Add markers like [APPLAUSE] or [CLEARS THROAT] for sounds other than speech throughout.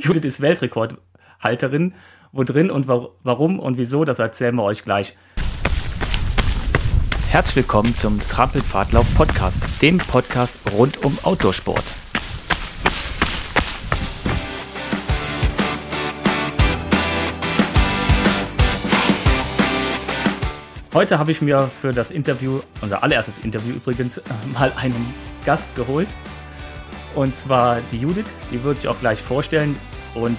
Judith ist Weltrekordhalterin. Wo drin und warum und wieso, das erzählen wir euch gleich. Herzlich willkommen zum Trampelpfadlauf Podcast, dem Podcast rund um Outdoorsport. Heute habe ich mir für das Interview, unser allererstes Interview übrigens, äh, mal einen Gast geholt. Und zwar die Judith, die würde ich auch gleich vorstellen und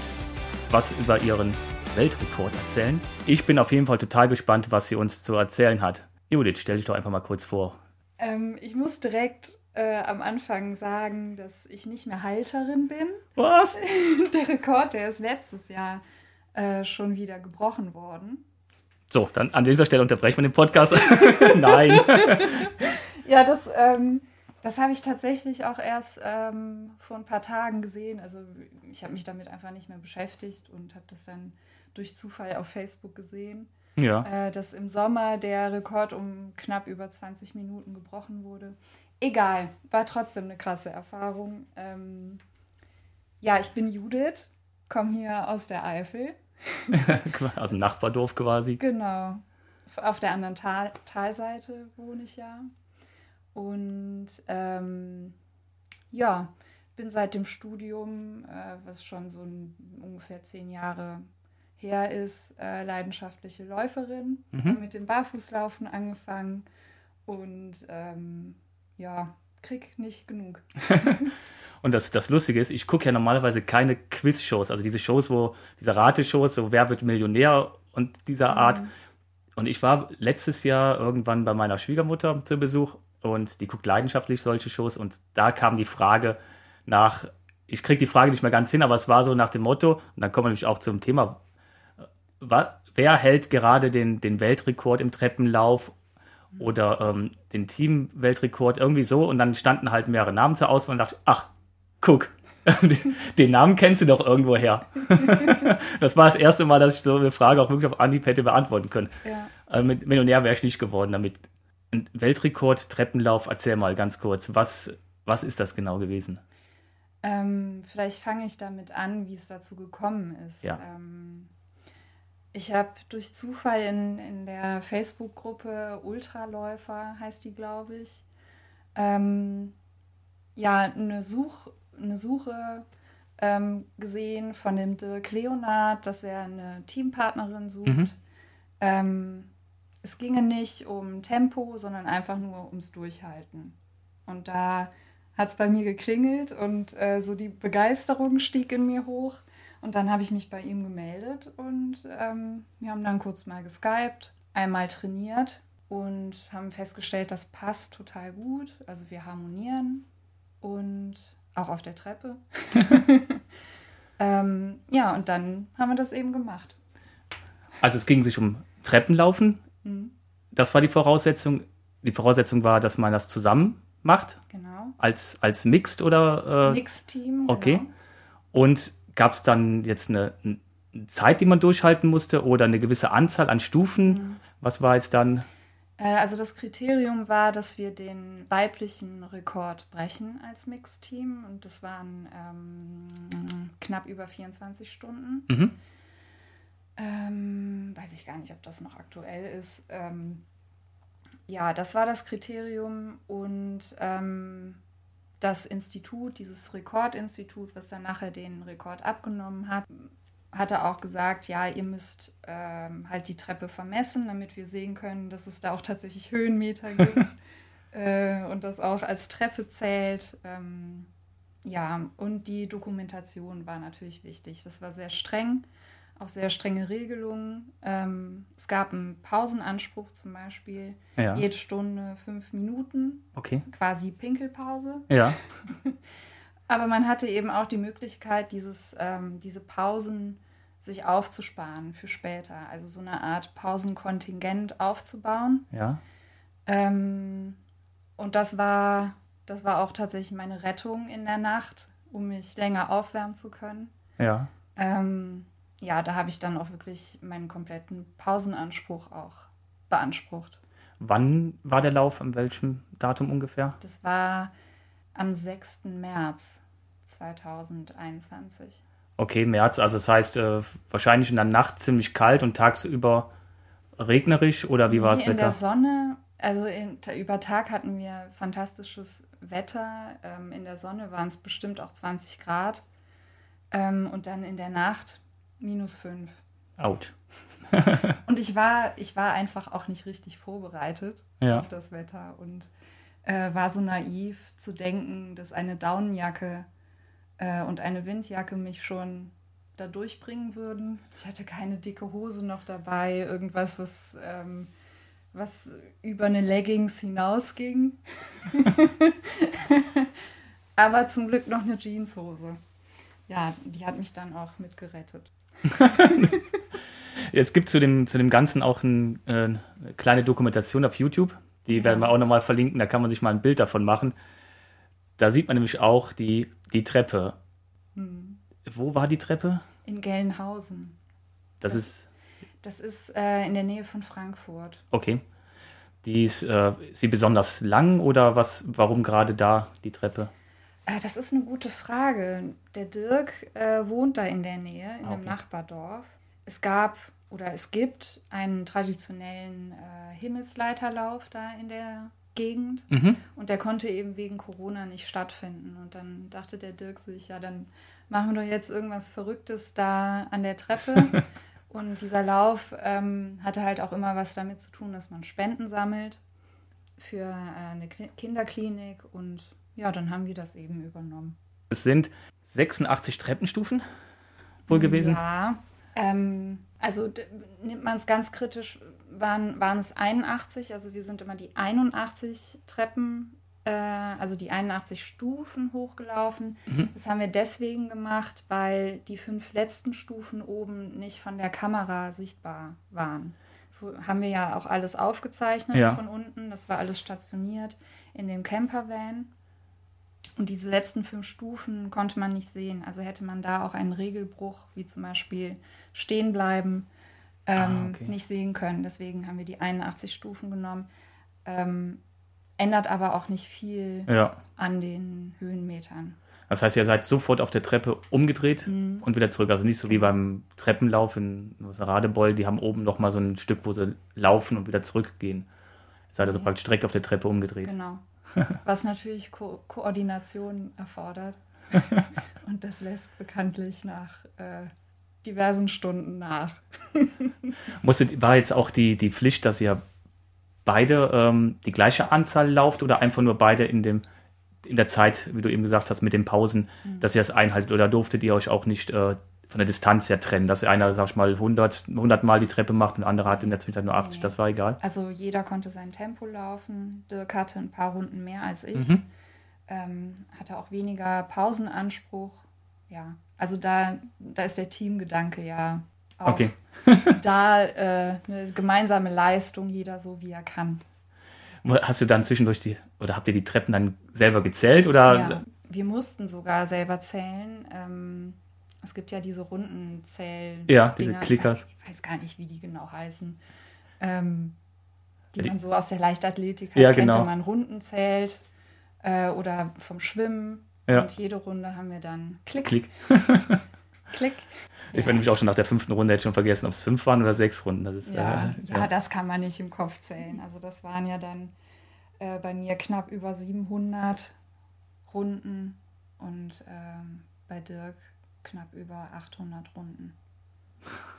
was über ihren Weltrekord erzählen. Ich bin auf jeden Fall total gespannt, was sie uns zu erzählen hat. Judith, stell dich doch einfach mal kurz vor. Ähm, ich muss direkt äh, am Anfang sagen, dass ich nicht mehr Halterin bin. Was? [LAUGHS] der Rekord, der ist letztes Jahr äh, schon wieder gebrochen worden. So, dann an dieser Stelle unterbrechen wir den Podcast. [LAUGHS] Nein. [LAUGHS] ja, das, ähm, das habe ich tatsächlich auch erst ähm, vor ein paar Tagen gesehen. Also ich habe mich damit einfach nicht mehr beschäftigt und habe das dann durch Zufall auf Facebook gesehen. Ja. Äh, dass im Sommer der Rekord um knapp über 20 Minuten gebrochen wurde. Egal, war trotzdem eine krasse Erfahrung. Ähm, ja, ich bin Judith, komme hier aus der Eifel [LAUGHS] aus dem Nachbardorf quasi. Genau. Auf der anderen Tal Talseite wohne ich ja. Und ähm, ja, bin seit dem Studium, äh, was schon so ein, ungefähr zehn Jahre her ist, äh, leidenschaftliche Läuferin. Mhm. Mit dem Barfußlaufen angefangen und ähm, ja, krieg nicht genug. [LAUGHS] [LAUGHS] Und das, das Lustige ist, ich gucke ja normalerweise keine Quiz-Shows, also diese Shows, wo, diese Rateshows, so Wer wird Millionär und dieser mhm. Art. Und ich war letztes Jahr irgendwann bei meiner Schwiegermutter zu Besuch und die guckt leidenschaftlich solche Shows und da kam die Frage nach, ich kriege die Frage nicht mehr ganz hin, aber es war so nach dem Motto, und dann kommen wir nämlich auch zum Thema, wer hält gerade den, den Weltrekord im Treppenlauf oder ähm, den Team-Weltrekord, irgendwie so. Und dann standen halt mehrere Namen zur Auswahl und dachte, ach, guck, [LAUGHS] den Namen kennst du doch irgendwo her. [LAUGHS] das war das erste Mal, dass ich so eine Frage auch wirklich auf Anhieb hätte beantworten können. Ja. Also mit Millionär wäre ich nicht geworden damit. Ein Weltrekord, Treppenlauf, erzähl mal ganz kurz, was, was ist das genau gewesen? Ähm, vielleicht fange ich damit an, wie es dazu gekommen ist. Ja. Ähm, ich habe durch Zufall in, in der Facebook-Gruppe Ultraläufer, heißt die, glaube ich, ähm, ja, eine Such, eine Suche ähm, gesehen von dem Dirk Leonard, dass er eine Teampartnerin sucht. Mhm. Es ginge nicht um Tempo, sondern einfach nur ums Durchhalten. Und da hat es bei mir geklingelt und äh, so die Begeisterung stieg in mir hoch. Und dann habe ich mich bei ihm gemeldet und ähm, wir haben dann kurz mal geskypt, einmal trainiert und haben festgestellt, das passt total gut. Also wir harmonieren und auch auf der Treppe. [LAUGHS] ähm, ja, und dann haben wir das eben gemacht. Also es ging sich um Treppenlaufen. Mhm. Das war die Voraussetzung. Die Voraussetzung war, dass man das zusammen macht. Genau. Als, als Mixed oder? Äh, Mixed-Team. Okay. Genau. Und gab es dann jetzt eine, eine, Zeit, die man durchhalten musste oder eine gewisse Anzahl an Stufen? Mhm. Was war jetzt dann? Äh, also das Kriterium war, dass wir den weiblichen Rekord brechen als Mixteam und das waren ähm, knapp über 24 Stunden. Mhm. Ähm, weiß ich gar nicht, ob das noch aktuell ist. Ähm, ja, das war das Kriterium und ähm, das Institut, dieses Rekordinstitut, was dann nachher den Rekord abgenommen hat, hatte auch gesagt, ja, ihr müsst ähm, halt die Treppe vermessen, damit wir sehen können, dass es da auch tatsächlich Höhenmeter [LAUGHS] gibt äh, und das auch als Treppe zählt. Ähm, ja, und die Dokumentation war natürlich wichtig. Das war sehr streng, auch sehr strenge Regelungen. Ähm, es gab einen Pausenanspruch zum Beispiel, ja. jede Stunde fünf Minuten, okay. quasi Pinkelpause. Ja. [LAUGHS] Aber man hatte eben auch die Möglichkeit, dieses, ähm, diese Pausen sich aufzusparen für später. Also so eine Art Pausenkontingent aufzubauen. Ja. Ähm, und das war, das war auch tatsächlich meine Rettung in der Nacht, um mich länger aufwärmen zu können. Ja. Ähm, ja, da habe ich dann auch wirklich meinen kompletten Pausenanspruch auch beansprucht. Wann war der Lauf? An welchem Datum ungefähr? Das war am 6. März 2021. Okay, März, also das heißt äh, wahrscheinlich in der Nacht ziemlich kalt und tagsüber regnerisch oder wie war das Wetter? In der Sonne, also in, über Tag hatten wir fantastisches Wetter. Ähm, in der Sonne waren es bestimmt auch 20 Grad. Ähm, und dann in der Nacht minus 5. Out. [LAUGHS] und ich war, ich war einfach auch nicht richtig vorbereitet ja. auf das Wetter und äh, war so naiv zu denken, dass eine Daunenjacke äh, und eine Windjacke mich schon da durchbringen würden. Ich hatte keine dicke Hose noch dabei, irgendwas, was, ähm, was über eine Leggings hinausging. [LAUGHS] Aber zum Glück noch eine Jeanshose. Ja, die hat mich dann auch mitgerettet. [LAUGHS] es gibt zu dem, zu dem Ganzen auch ein, äh, eine kleine Dokumentation auf YouTube. Die werden wir auch nochmal verlinken. Da kann man sich mal ein Bild davon machen. Da sieht man nämlich auch die, die Treppe. Hm. Wo war die Treppe? In Gelnhausen. Das, das ist. Das ist äh, in der Nähe von Frankfurt. Okay. Die ist, äh, ist sie besonders lang oder was? Warum gerade da die Treppe? Äh, das ist eine gute Frage. Der Dirk äh, wohnt da in der Nähe, in okay. einem Nachbardorf. Es gab oder es gibt einen traditionellen äh, Himmelsleiterlauf da in der Gegend mhm. und der konnte eben wegen Corona nicht stattfinden. Und dann dachte der Dirk sich, ja, dann machen wir doch jetzt irgendwas Verrücktes da an der Treppe. [LAUGHS] und dieser Lauf ähm, hatte halt auch immer was damit zu tun, dass man Spenden sammelt für äh, eine Kinderklinik und ja, dann haben wir das eben übernommen. Es sind 86 Treppenstufen wohl gewesen? Ja, ähm, also nimmt man es ganz kritisch, waren, waren es 81, also wir sind immer die 81 Treppen, äh, also die 81 Stufen hochgelaufen. Mhm. Das haben wir deswegen gemacht, weil die fünf letzten Stufen oben nicht von der Kamera sichtbar waren. So haben wir ja auch alles aufgezeichnet ja. von unten. Das war alles stationiert in dem Campervan. Und diese letzten fünf Stufen konnte man nicht sehen. Also hätte man da auch einen Regelbruch, wie zum Beispiel stehen bleiben, ähm, ah, okay. nicht sehen können. Deswegen haben wir die 81 Stufen genommen. Ähm, ändert aber auch nicht viel ja. an den Höhenmetern. Das heißt, ihr seid sofort auf der Treppe umgedreht mhm. und wieder zurück. Also nicht so wie genau. beim Treppenlauf in Radebeul, die haben oben noch mal so ein Stück, wo sie laufen und wieder zurückgehen. Ihr seid also okay. praktisch direkt auf der Treppe umgedreht. Genau. [LAUGHS] Was natürlich Ko Koordination erfordert. [LAUGHS] und das lässt bekanntlich nach äh, diversen Stunden nach. [LAUGHS] Musstet, war jetzt auch die, die Pflicht, dass ihr beide ähm, die gleiche Anzahl lauft oder einfach nur beide in dem in der Zeit, wie du eben gesagt hast, mit den Pausen, mhm. dass ihr das einhaltet oder durftet ihr euch auch nicht äh, von der Distanz her trennen, dass einer, sag ich mal, 100, 100 Mal die Treppe macht und der andere hat in der Zwischenzeit nur 80, nee. das war egal. Also jeder konnte sein Tempo laufen. Dirk hatte ein paar Runden mehr als ich, mhm. ähm, hatte auch weniger Pausenanspruch. Ja, also da, da ist der Teamgedanke ja auch okay. [LAUGHS] da äh, eine gemeinsame Leistung, jeder so wie er kann. Hast du dann zwischendurch die, oder habt ihr die Treppen dann selber gezählt? Oder? Ja, wir mussten sogar selber zählen. Ähm, es gibt ja diese runden Zähl. Ja, diese Klickers. Ich weiß gar nicht, wie die genau heißen. Ähm, die, die man so aus der Leichtathletik ja, kennt, genau. wenn man Runden zählt. Äh, oder vom Schwimmen. Ja. Und jede Runde haben wir dann Klick. Klick. [LAUGHS] Klick. Ich ja. bin nämlich auch schon nach der fünften Runde jetzt schon vergessen, ob es fünf waren oder sechs Runden. Das ist, ja, äh, ja, ja, das kann man nicht im Kopf zählen. Also das waren ja dann äh, bei mir knapp über 700 Runden und ähm, bei Dirk knapp über 800 Runden.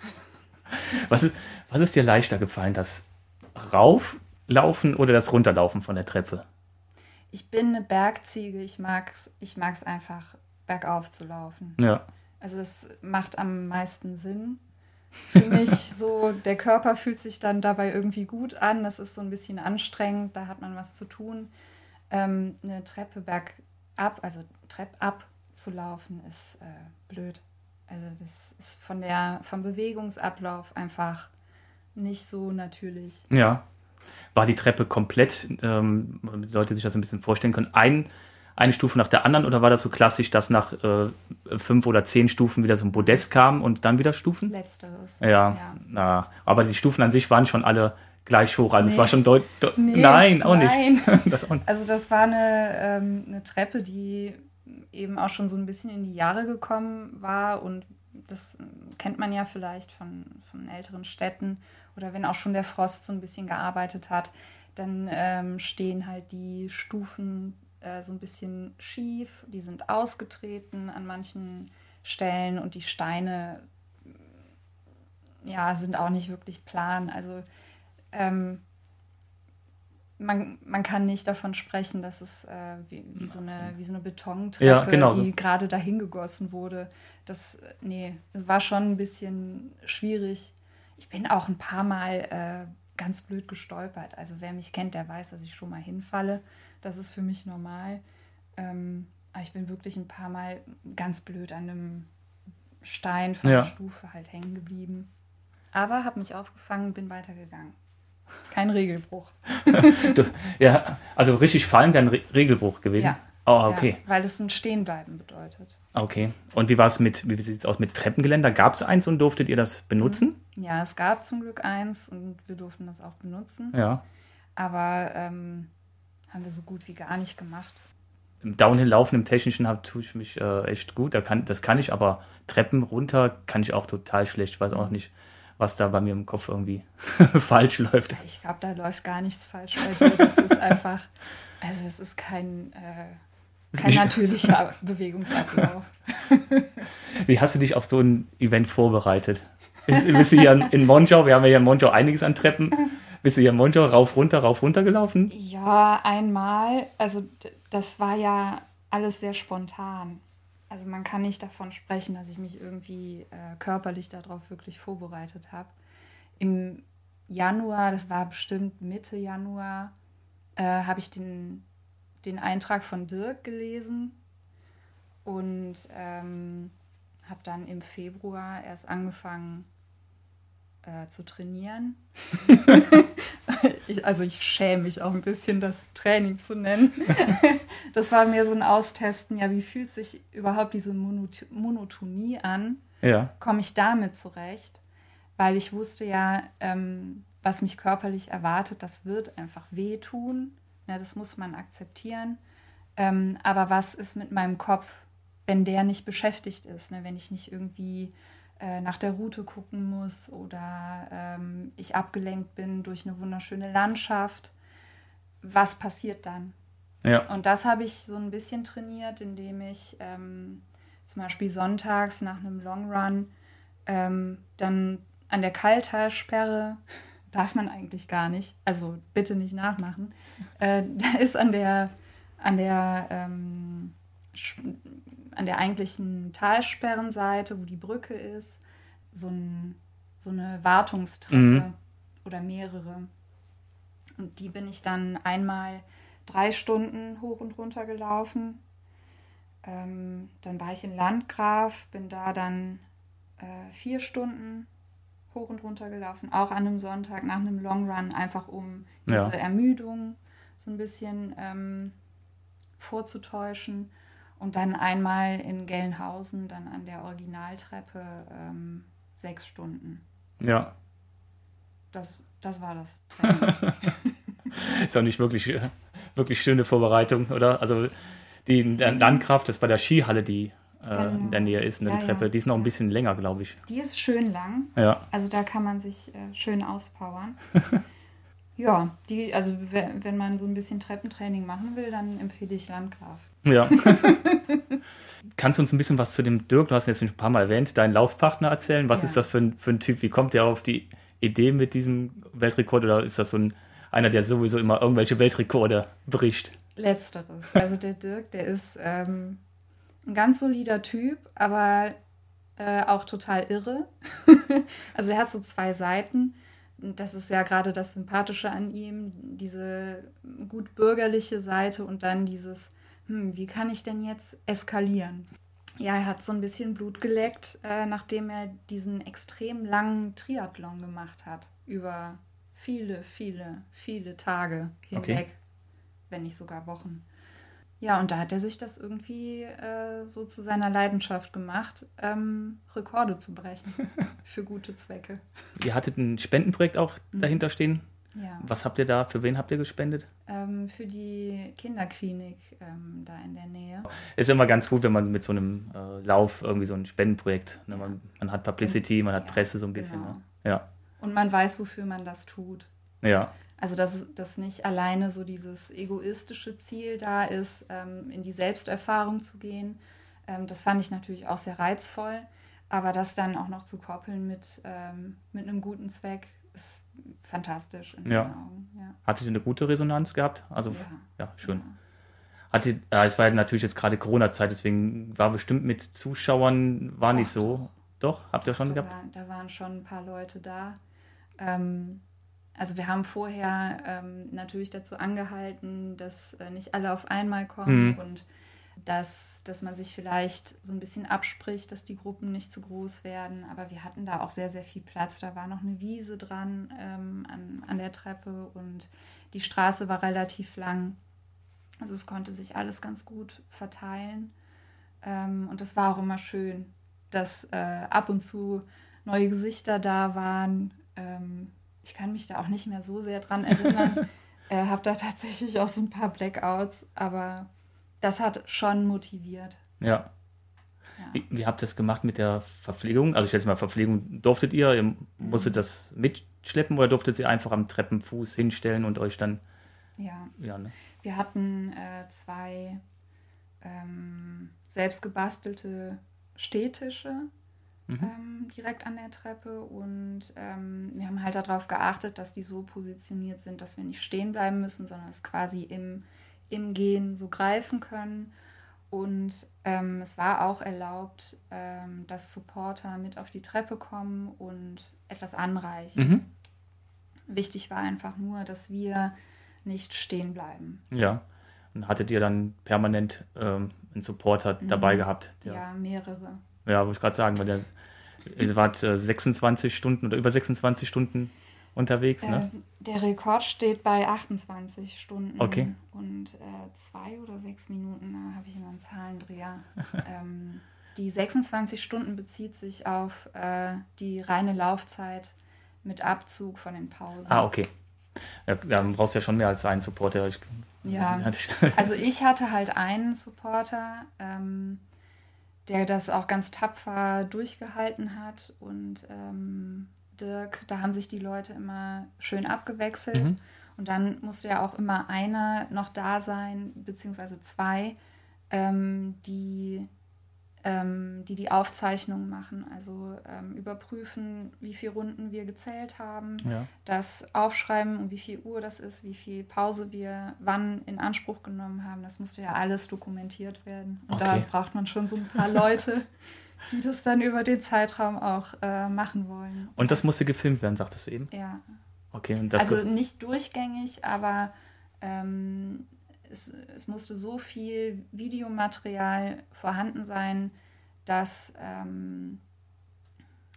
[LAUGHS] was, ist, was ist dir leichter gefallen, das Rauflaufen oder das Runterlaufen von der Treppe? Ich bin eine Bergziege. Ich mag es ich mag's einfach, bergauf zu laufen. Ja. Also es macht am meisten Sinn für mich. [LAUGHS] so, der Körper fühlt sich dann dabei irgendwie gut an. Das ist so ein bisschen anstrengend, da hat man was zu tun. Ähm, eine Treppe bergab, also Treppab zu laufen, ist äh, blöd. Also das ist von der, vom Bewegungsablauf einfach nicht so natürlich. Ja, war die Treppe komplett, ähm, damit die Leute sich das ein bisschen vorstellen können, ein, eine Stufe nach der anderen oder war das so klassisch, dass nach äh, fünf oder zehn Stufen wieder so ein Podest kam und dann wieder Stufen? Letzteres. Ja, ja. Na, aber die Stufen an sich waren schon alle gleich hoch. Also nee. es war schon deutlich. Nee, nein, auch nein. nicht. [LAUGHS] das auch nicht. Also das war eine, ähm, eine Treppe, die eben auch schon so ein bisschen in die Jahre gekommen war. Und das kennt man ja vielleicht von, von älteren Städten. Oder wenn auch schon der Frost so ein bisschen gearbeitet hat, dann ähm, stehen halt die Stufen äh, so ein bisschen schief, die sind ausgetreten an manchen Stellen und die Steine ja, sind auch nicht wirklich plan. Also ähm, man, man kann nicht davon sprechen, dass es äh, wie, wie, so eine, wie so eine Betontreppe, ja, genau die so. gerade dahin gegossen wurde. Das, nee, es war schon ein bisschen schwierig. Ich bin auch ein paar Mal äh, ganz blöd gestolpert. Also wer mich kennt, der weiß, dass ich schon mal hinfalle. Das ist für mich normal. Ähm, aber ich bin wirklich ein paar Mal ganz blöd an einem Stein von ja. der Stufe halt hängen geblieben. Aber habe mich aufgefangen, bin weitergegangen. Kein Regelbruch. du, ja, also richtig fallen wäre ein Re Regelbruch gewesen. Ja. Oh, okay. Ja, weil es ein Stehenbleiben bedeutet. Okay. Und wie war es mit, wie sieht es aus mit Treppengeländer? Gab es eins und durftet ihr das benutzen? Ja, es gab zum Glück eins und wir durften das auch benutzen. Ja. Aber ähm, haben wir so gut wie gar nicht gemacht. Im Downhill-Laufen, im Technischen tue ich mich äh, echt gut. Da kann, das kann ich, aber Treppen runter kann ich auch total schlecht. Ich weiß auch nicht was da bei mir im Kopf irgendwie [LAUGHS] falsch läuft. Ich glaube, da läuft gar nichts falsch bei dir. Das ist einfach, also es ist kein, äh, kein natürlicher Bewegungsablauf. [LAUGHS] Wie hast du dich auf so ein Event vorbereitet? Bist du hier in Monschau, wir haben ja hier in Monschau einiges an Treppen. Bist du hier in Monschau rauf, runter, rauf, runter gelaufen? Ja, einmal. Also das war ja alles sehr spontan also man kann nicht davon sprechen, dass ich mich irgendwie äh, körperlich darauf wirklich vorbereitet habe. Im Januar, das war bestimmt Mitte Januar, äh, habe ich den, den Eintrag von Dirk gelesen und ähm, habe dann im Februar erst angefangen äh, zu trainieren. [LAUGHS] [LAUGHS] [LAUGHS] ich, also ich schäme mich auch ein bisschen, das Training zu nennen. [LAUGHS] das war mir so ein Austesten, ja, wie fühlt sich überhaupt diese Monot Monotonie an? Ja. Komme ich damit zurecht? Weil ich wusste ja, ähm, was mich körperlich erwartet, das wird einfach wehtun. Ja, das muss man akzeptieren. Ähm, aber was ist mit meinem Kopf, wenn der nicht beschäftigt ist? Ne? Wenn ich nicht irgendwie äh, nach der Route gucken muss oder ähm, ich abgelenkt bin durch eine wunderschöne Landschaft. Was passiert dann? Ja. Und das habe ich so ein bisschen trainiert, indem ich ähm, zum Beispiel sonntags nach einem Long Run ähm, dann an der Kaltalsperre [LAUGHS] darf man eigentlich gar nicht, also bitte nicht nachmachen. Äh, [LAUGHS] da ist an der an der ähm, an der eigentlichen Talsperrenseite, wo die Brücke ist, so, ein, so eine Wartungstreppe mhm. oder mehrere. Und die bin ich dann einmal drei Stunden hoch und runter gelaufen. Ähm, dann war ich in Landgraf, bin da dann äh, vier Stunden hoch und runter gelaufen, auch an einem Sonntag nach einem Long Run, einfach um diese ja. Ermüdung so ein bisschen ähm, vorzutäuschen. Und dann einmal in Gelnhausen, dann an der Originaltreppe ähm, sechs Stunden. Ja. Das, das war das [LAUGHS] ist auch nicht wirklich, wirklich schöne Vorbereitung, oder? Also die Landkraft ist bei der Skihalle, die äh, genau. in der Nähe ist, in der ja, Treppe. Ja. Die ist noch ein bisschen länger, glaube ich. Die ist schön lang. Ja. Also da kann man sich äh, schön auspowern. [LAUGHS] ja, die, also wenn man so ein bisschen Treppentraining machen will, dann empfehle ich Landgraf. Ja. [LAUGHS] Kannst du uns ein bisschen was zu dem Dirk, du hast ihn jetzt ein paar Mal erwähnt, deinen Laufpartner erzählen? Was ja. ist das für ein, für ein Typ? Wie kommt der auf die Idee mit diesem Weltrekord oder ist das so ein, einer, der sowieso immer irgendwelche Weltrekorde bricht? Letzteres. Also der Dirk, der ist ähm, ein ganz solider Typ, aber äh, auch total irre. [LAUGHS] also er hat so zwei Seiten. Das ist ja gerade das Sympathische an ihm, diese gut bürgerliche Seite und dann dieses hm, wie kann ich denn jetzt eskalieren? Ja, er hat so ein bisschen Blut geleckt, äh, nachdem er diesen extrem langen Triathlon gemacht hat. Über viele, viele, viele Tage hinweg, okay. wenn nicht sogar Wochen. Ja, und da hat er sich das irgendwie äh, so zu seiner Leidenschaft gemacht, ähm, Rekorde zu brechen [LAUGHS] für gute Zwecke. Ihr hattet ein Spendenprojekt auch mhm. dahinter stehen? Ja. Was habt ihr da, für wen habt ihr gespendet? Ähm, für die Kinderklinik ähm, da in der Nähe. Ist immer ganz gut, wenn man mit so einem äh, Lauf irgendwie so ein Spendenprojekt, ne? man, man, hat Publicity, man hat ja, Presse so ein bisschen. Genau. Ne? Ja. Und man weiß, wofür man das tut. Ja. Also, dass, dass nicht alleine so dieses egoistische Ziel da ist, ähm, in die Selbsterfahrung zu gehen. Ähm, das fand ich natürlich auch sehr reizvoll. Aber das dann auch noch zu koppeln mit, ähm, mit einem guten Zweck ist fantastisch in ja. Augen. Ja. Hat sie eine gute Resonanz gehabt? Also, ja, ja schön. Ja. Hat sie, äh, es war natürlich jetzt gerade Corona-Zeit, deswegen war bestimmt mit Zuschauern, war nicht so. Doch, habt ihr schon da gehabt? Waren, da waren schon ein paar Leute da. Ähm, also wir haben vorher ähm, natürlich dazu angehalten, dass äh, nicht alle auf einmal kommen mhm. und dass, dass man sich vielleicht so ein bisschen abspricht, dass die Gruppen nicht zu groß werden. Aber wir hatten da auch sehr, sehr viel Platz. Da war noch eine Wiese dran ähm, an, an der Treppe und die Straße war relativ lang. Also es konnte sich alles ganz gut verteilen. Ähm, und es war auch immer schön, dass äh, ab und zu neue Gesichter da waren. Ähm, ich kann mich da auch nicht mehr so sehr dran erinnern. [LAUGHS] äh, habe da tatsächlich auch so ein paar Blackouts, aber das hat schon motiviert. Ja. ja. Wie, wie, habt ihr das gemacht mit der Verpflegung? Also ich schätze mal, Verpflegung durftet ihr, ihr musstet mhm. das mitschleppen oder durftet ihr einfach am Treppenfuß hinstellen und euch dann... Ja, ja ne? wir hatten äh, zwei ähm, selbstgebastelte Stehtische mhm. ähm, direkt an der Treppe und ähm, wir haben halt darauf geachtet, dass die so positioniert sind, dass wir nicht stehen bleiben müssen, sondern es quasi im im Gehen so greifen können. Und ähm, es war auch erlaubt, ähm, dass Supporter mit auf die Treppe kommen und etwas anreichen. Mhm. Wichtig war einfach nur, dass wir nicht stehen bleiben. Ja. Und hattet ihr dann permanent ähm, einen Supporter mhm. dabei gehabt? Der, ja, mehrere. Ja, wollte ich gerade sagen, weil der, ihr wart äh, 26 Stunden oder über 26 Stunden unterwegs, ne? Äh, der Rekord steht bei 28 Stunden. Okay. Und äh, zwei oder sechs Minuten, da habe ich immer einen Zahlendreher. [LAUGHS] ähm, die 26 Stunden bezieht sich auf äh, die reine Laufzeit mit Abzug von den Pausen. Ah, okay. Ja, dann brauchst du ja schon mehr als einen Supporter. Ich, ja, [LAUGHS] also ich hatte halt einen Supporter, ähm, der das auch ganz tapfer durchgehalten hat und ähm, Dirk, da haben sich die Leute immer schön abgewechselt. Mhm. Und dann musste ja auch immer einer noch da sein, beziehungsweise zwei, ähm, die, ähm, die die Aufzeichnungen machen. Also ähm, überprüfen, wie viele Runden wir gezählt haben, ja. das aufschreiben, um wie viel Uhr das ist, wie viel Pause wir wann in Anspruch genommen haben. Das musste ja alles dokumentiert werden. Und okay. da braucht man schon so ein paar Leute, [LAUGHS] die das dann über den Zeitraum auch äh, machen wollen. Und das musste gefilmt werden, sagtest du eben? Ja. Okay, also nicht durchgängig, aber ähm, es, es musste so viel Videomaterial vorhanden sein, dass ähm,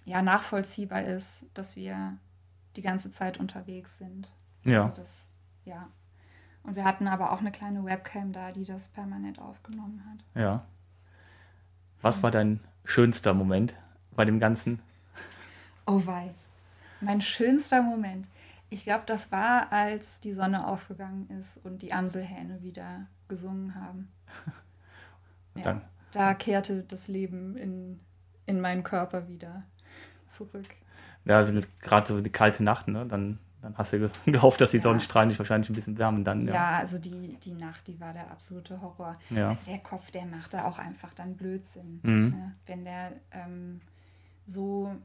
ja nachvollziehbar ist, dass wir die ganze Zeit unterwegs sind. Ja. Also das, ja. Und wir hatten aber auch eine kleine Webcam da, die das permanent aufgenommen hat. Ja. Was war dein schönster Moment bei dem Ganzen? Oh wei. Mein schönster Moment. Ich glaube, das war, als die Sonne aufgegangen ist und die Amselhähne wieder gesungen haben. [LAUGHS] ja, da kehrte das Leben in, in meinen Körper wieder zurück. Ja, gerade so die kalte Nacht, ne? Dann dann hast du [LAUGHS] gehofft, dass die ja. Sonnenstrahlen dich wahrscheinlich ein bisschen wärmen dann. Ja, ja also die, die Nacht, die war der absolute Horror. Ja. Also der Kopf, der macht da auch einfach dann Blödsinn. Mhm. Ne? Wenn der ähm, so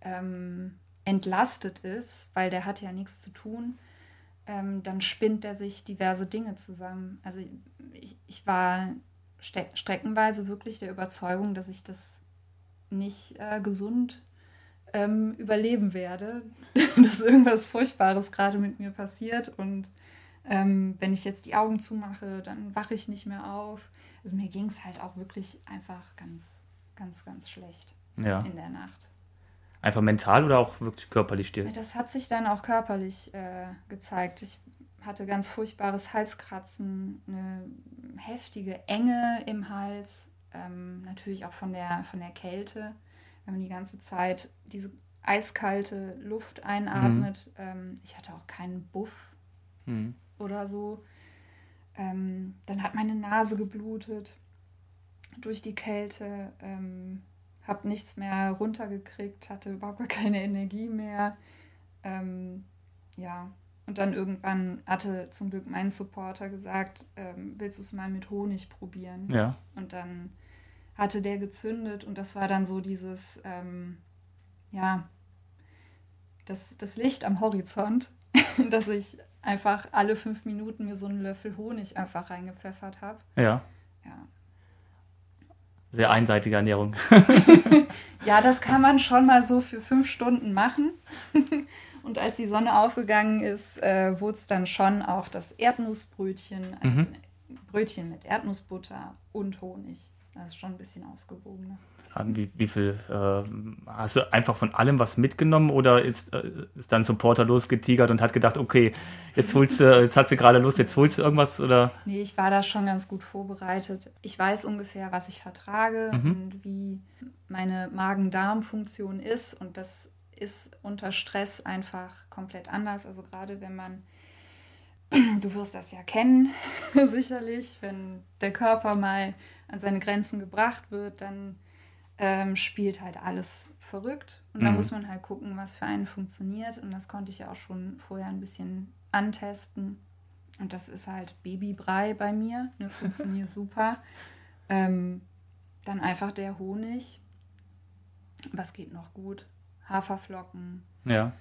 ähm, entlastet ist, weil der hat ja nichts zu tun, ähm, dann spinnt er sich diverse Dinge zusammen. Also ich, ich war streckenweise wirklich der Überzeugung, dass ich das nicht äh, gesund ähm, überleben werde, [LAUGHS] dass irgendwas Furchtbares gerade mit mir passiert und ähm, wenn ich jetzt die Augen zumache, dann wache ich nicht mehr auf. Also mir ging es halt auch wirklich einfach ganz, ganz, ganz schlecht ja. in der Nacht. Einfach mental oder auch wirklich körperlich dir? Das hat sich dann auch körperlich äh, gezeigt. Ich hatte ganz furchtbares Halskratzen, eine heftige Enge im Hals, ähm, natürlich auch von der, von der Kälte wenn man die ganze Zeit diese eiskalte Luft einatmet. Mhm. Ähm, ich hatte auch keinen Buff mhm. oder so. Ähm, dann hat meine Nase geblutet durch die Kälte. Habe nichts mehr runtergekriegt, hatte überhaupt keine Energie mehr. Ähm, ja, und dann irgendwann hatte zum Glück mein Supporter gesagt, ähm, willst du es mal mit Honig probieren? Ja. Und dann hatte der gezündet und das war dann so dieses, ähm, ja, das, das Licht am Horizont, [LAUGHS] dass ich einfach alle fünf Minuten mir so einen Löffel Honig einfach reingepfeffert habe. Ja. Ja. Sehr einseitige Ernährung. [LAUGHS] [LAUGHS] ja, das kann man schon mal so für fünf Stunden machen. [LAUGHS] Und als die Sonne aufgegangen ist, äh, wurde es dann schon auch das Erdnussbrötchen, also mhm. Brötchen mit Erdnussbutter und Honig. Das ist schon ein bisschen ausgewogener. Wie, wie viel äh, hast du einfach von allem was mitgenommen oder ist, äh, ist dein Supporter losgetigert und hat gedacht, okay, jetzt holst du, jetzt hat sie gerade Lust, jetzt holst du irgendwas oder? Nee, ich war da schon ganz gut vorbereitet. Ich weiß ungefähr, was ich vertrage mhm. und wie meine Magen-Darm-Funktion ist und das ist unter Stress einfach komplett anders. Also gerade wenn man [CLEARS THROAT] du wirst das ja kennen, [LAUGHS] sicherlich, wenn der Körper mal an seine Grenzen gebracht wird, dann ähm, spielt halt alles verrückt. Und mhm. da muss man halt gucken, was für einen funktioniert. Und das konnte ich ja auch schon vorher ein bisschen antesten. Und das ist halt Babybrei bei mir. Ne, funktioniert [LAUGHS] super. Ähm, dann einfach der Honig. Was geht noch gut? Haferflocken. Ja.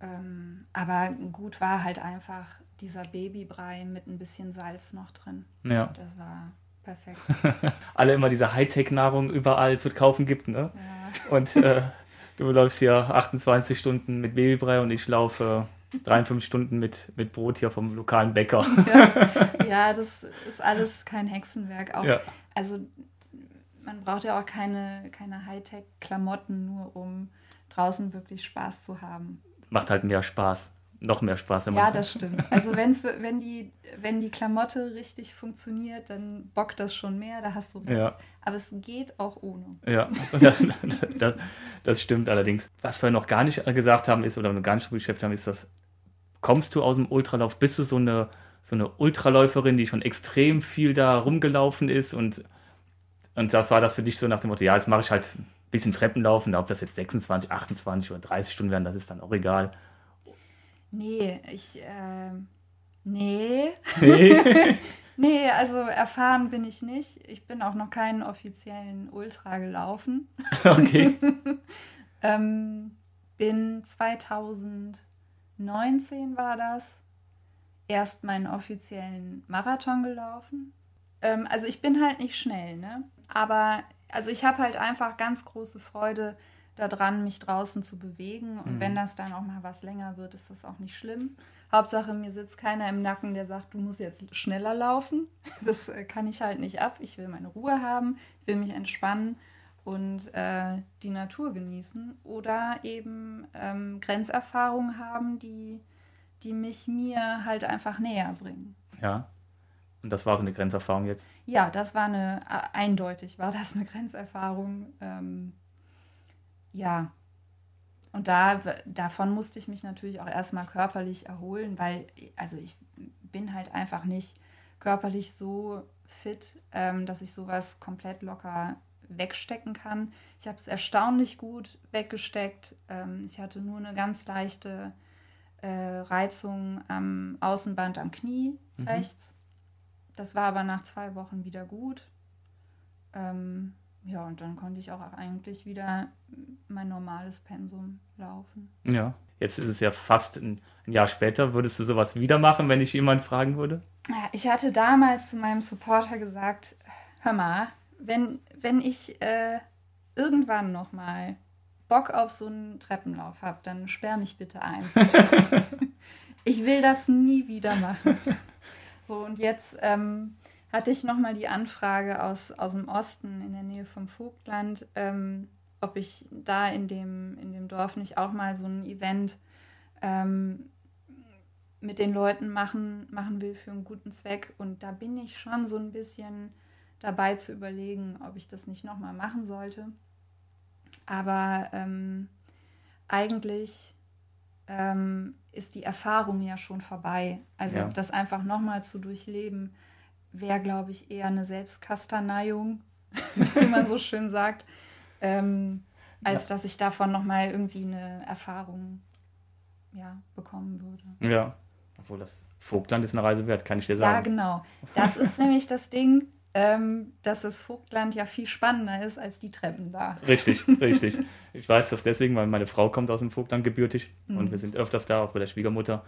Ähm, aber gut war halt einfach dieser Babybrei mit ein bisschen Salz noch drin. Ja. Das war Perfekt. [LAUGHS] Alle immer diese Hightech-Nahrung überall zu kaufen gibt, ne? Ja. Und äh, du läufst hier 28 Stunden mit Babybrei und ich laufe 53 Stunden mit, mit Brot hier vom lokalen Bäcker. Ja, ja das ist alles kein Hexenwerk. Auch, ja. Also man braucht ja auch keine, keine Hightech-Klamotten, nur um draußen wirklich Spaß zu haben. Macht halt mehr Spaß noch mehr Spaß. Wenn man ja, das stimmt. Also wenn's, wenn, die, wenn die Klamotte richtig funktioniert, dann bockt das schon mehr, da hast du recht. Ja. Aber es geht auch ohne. Ja, [LAUGHS] das, das, das, stimmt allerdings. Was wir noch gar nicht gesagt haben ist, oder noch gar nicht beschäftigt haben, ist, dass kommst du aus dem Ultralauf, bist du so eine, so eine Ultraläuferin, die schon extrem viel da rumgelaufen ist und, und da war das für dich so nach dem Motto, ja, jetzt mache ich halt ein bisschen Treppenlaufen, ob das jetzt 26, 28 oder 30 Stunden werden, das ist dann auch egal. Nee, ich, äh, nee. Nee. [LAUGHS] nee, also erfahren bin ich nicht. Ich bin auch noch keinen offiziellen Ultra gelaufen. Okay. [LAUGHS] ähm, bin 2019 war das erst meinen offiziellen Marathon gelaufen. Ähm, also ich bin halt nicht schnell, ne? Aber also ich habe halt einfach ganz große Freude daran, mich draußen zu bewegen. Und mhm. wenn das dann auch mal was länger wird, ist das auch nicht schlimm. Hauptsache, mir sitzt keiner im Nacken, der sagt, du musst jetzt schneller laufen. [LAUGHS] Das äh, kann ich halt nicht ab. Ich will meine Ruhe haben, ich will mich entspannen und äh, die Natur genießen oder eben ähm, Grenzerfahrungen haben, die, die mich mir halt einfach näher bringen. Ja. Und das war so eine Grenzerfahrung jetzt? Ja, das war eine, äh, eindeutig war das eine Grenzerfahrung. Ähm, ja, und da, davon musste ich mich natürlich auch erstmal körperlich erholen, weil, also ich bin halt einfach nicht körperlich so fit, ähm, dass ich sowas komplett locker wegstecken kann. Ich habe es erstaunlich gut weggesteckt. Ähm, ich hatte nur eine ganz leichte äh, Reizung am Außenband am Knie mhm. rechts. Das war aber nach zwei Wochen wieder gut. Ähm, ja, und dann konnte ich auch eigentlich wieder mein normales Pensum laufen. Ja, jetzt ist es ja fast ein, Jahr später. Würdest du sowas wieder machen, wenn ich jemand fragen würde? Ja, ich hatte damals zu meinem Supporter gesagt, hör mal, wenn, wenn ich äh, irgendwann nochmal Bock auf so einen Treppenlauf habe, dann sperr mich bitte ein. [LAUGHS] ich will das nie wieder machen. So, und jetzt ähm, hatte ich nochmal die Anfrage aus, aus dem Osten in der Nähe vom Vogtland, ähm, ob ich da in dem, in dem Dorf nicht auch mal so ein Event ähm, mit den Leuten machen, machen will für einen guten Zweck. Und da bin ich schon so ein bisschen dabei zu überlegen, ob ich das nicht nochmal machen sollte. Aber ähm, eigentlich ähm, ist die Erfahrung ja schon vorbei. Also ja. das einfach nochmal zu durchleben, wäre, glaube ich, eher eine Selbstkasterneiung, [LAUGHS] wie man so schön sagt, ähm, als ja. dass ich davon nochmal irgendwie eine Erfahrung ja, bekommen würde. Ja, obwohl das Vogtland ist eine Reise wert, kann ich dir sagen. Ja, genau. Das ist nämlich das Ding, ähm, dass das Vogtland ja viel spannender ist als die Treppen da. Richtig, [LAUGHS] richtig. Ich weiß das deswegen, weil meine Frau kommt aus dem Vogtland gebürtig mhm. und wir sind öfters da, auch bei der Schwiegermutter.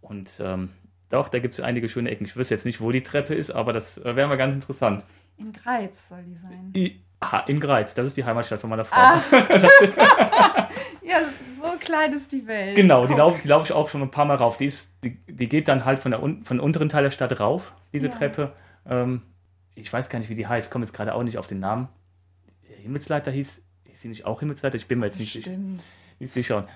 Und ähm, doch, da gibt es einige schöne Ecken. Ich wüsste jetzt nicht, wo die Treppe ist, aber das äh, wäre mal ganz interessant. In Greiz soll die sein. I Aha, in Greiz, das ist die Heimatstadt von meiner Frau. Ah. [LAUGHS] ja, so klein ist die Welt. Genau, die laufe lauf ich auch schon ein paar Mal rauf. Die, ist, die, die geht dann halt von der, von dem unteren Teil der Stadt rauf, diese ja. Treppe. Ähm, ich weiß gar nicht, wie die heißt, komme jetzt gerade auch nicht auf den Namen. Himmelsleiter hieß, hieß sie nicht auch Himmelsleiter? Ich bin mir jetzt nicht, sicher. nicht sicher.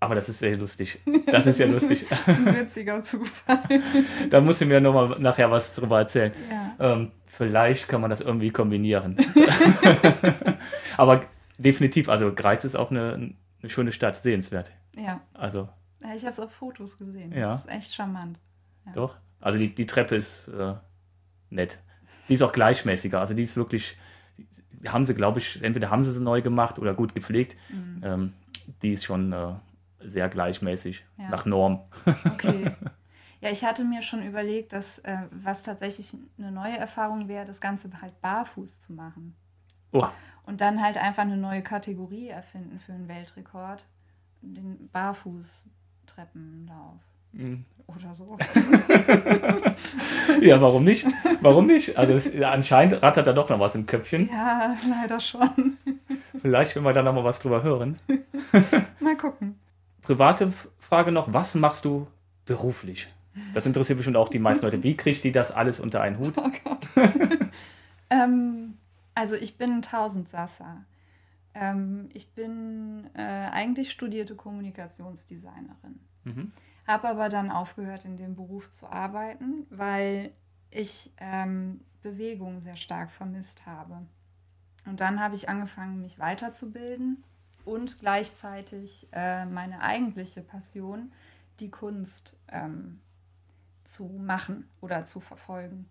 Aber das ist sehr lustig. Das ist ja lustig. [LAUGHS] Ein witziger Zufall. [LAUGHS] da muss ich mir nochmal nachher was drüber erzählen. Ja. Ähm, vielleicht kann man das irgendwie kombinieren. [LAUGHS] Aber definitiv, also Greiz ist auch eine, eine schöne Stadt, sehenswert. Ja. Also. Ja, ich habe es auf Fotos gesehen. Das ja. ist echt charmant. Ja. Doch. Also die, die Treppe ist äh, nett. Die ist auch gleichmäßiger. Also die ist wirklich, die haben sie, glaube ich, entweder haben sie sie neu gemacht oder gut gepflegt. Mhm. Ähm, die ist schon äh, sehr gleichmäßig, ja. nach Norm. Okay. [LAUGHS] Ja, ich hatte mir schon überlegt, dass äh, was tatsächlich eine neue Erfahrung wäre, das Ganze halt barfuß zu machen. Oh. Und dann halt einfach eine neue Kategorie erfinden für einen Weltrekord. Den Barfußtreppenlauf. Mhm. Oder so. [LAUGHS] ja, warum nicht? Warum nicht? Also es, anscheinend rattert da doch noch was im Köpfchen. Ja, leider schon. Vielleicht, wenn wir da noch mal was drüber hören. mal gucken. Private Frage noch, was machst du beruflich? Das interessiert bestimmt auch die meisten Leute. Wie kriegt die das alles unter einen Hut? Oh Gott. [LAUGHS] ähm, also ich bin Tausendsasser. Ähm, ich bin äh, eigentlich studierte Kommunikationsdesignerin. Mhm. Habe aber dann aufgehört, in dem Beruf zu arbeiten, weil ich ähm, Bewegung sehr stark vermisst habe. Und dann habe ich angefangen, mich weiterzubilden und gleichzeitig äh, meine eigentliche Passion, die Kunst, ähm, zu machen oder zu verfolgen.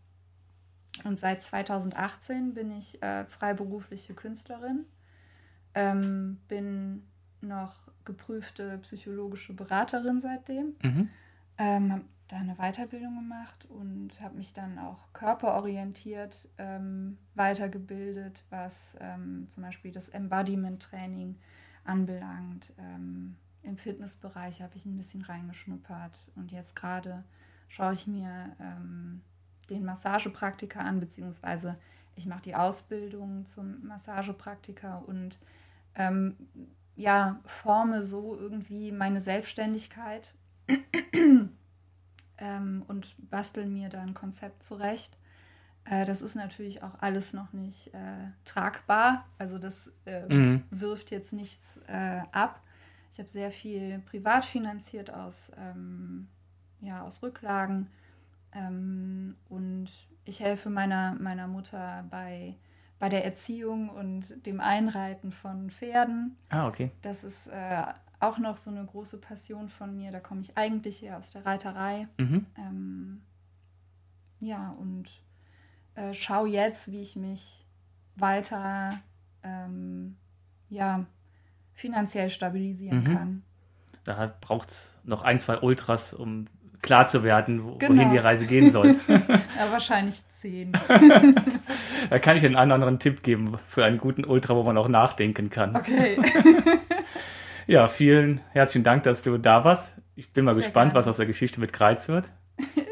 Und seit 2018 bin ich äh, freiberufliche Künstlerin, ähm, bin noch geprüfte psychologische Beraterin seitdem, mhm. ähm, habe da eine Weiterbildung gemacht und habe mich dann auch körperorientiert ähm, weitergebildet, was ähm, zum Beispiel das Embodiment-Training anbelangt. Ähm, Im Fitnessbereich habe ich ein bisschen reingeschnuppert und jetzt gerade schaue ich mir ähm, den Massagepraktiker an, beziehungsweise ich mache die Ausbildung zum Massagepraktiker und ähm, ja, forme so irgendwie meine Selbstständigkeit [CLEARS THROAT] ähm, und bastel mir da ein Konzept zurecht. Äh, das ist natürlich auch alles noch nicht äh, tragbar. Also das äh, mhm. wirft jetzt nichts äh, ab. Ich habe sehr viel privat finanziert aus ähm, ja, aus Rücklagen. Ähm, und ich helfe meiner, meiner Mutter bei, bei der Erziehung und dem Einreiten von Pferden. Ah, okay. Das ist äh, auch noch so eine große Passion von mir. Da komme ich eigentlich eher aus der Reiterei. Mhm. Ähm, ja, und äh, schaue jetzt, wie ich mich weiter ähm, ja, finanziell stabilisieren mhm. kann. Da braucht es noch ein, zwei Ultras, um klar zu werden, wo, genau. wohin die Reise gehen soll. [LAUGHS] ja, [LAUGHS] wahrscheinlich zehn. [LAUGHS] da kann ich einen anderen Tipp geben für einen guten Ultra, wo man auch nachdenken kann. Okay. ja, vielen herzlichen Dank, dass du da warst. Ich bin mal Sehr gespannt, gerne. was aus der Geschichte mit Kreiz wird.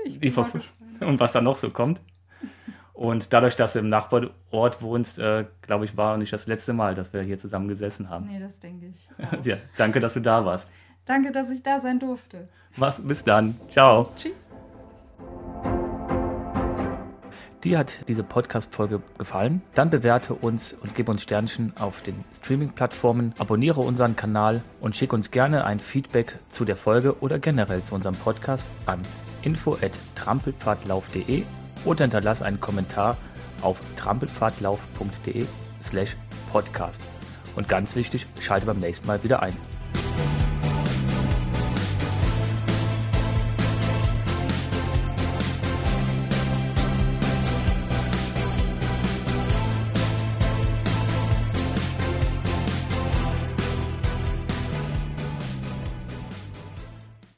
ich bin mal und was da noch so kommt. Und dadurch, dass du im Nachbarort wohnst, äh, glaube ich, war nicht das letzte Mal, dass wir hier zusammen gesessen haben. Nee, das denke ich. ja, danke, dass du da warst. Danke, dass ich da sein durfte. Was, bis dann. Ciao. Tschüss. Dir hat diese Podcast-Folge gefallen? Dann bewerte uns und gib uns Sternchen auf den Streaming-Plattformen, abonniere unseren Kanal und schick uns gerne ein Feedback zu der Folge oder generell zu unserem Podcast an info@trampelpfadlauf.de oder hinterlass einen Kommentar auf trampelpfadlauf.de slash podcast. Und ganz wichtig, schalte beim nächsten Mal wieder ein.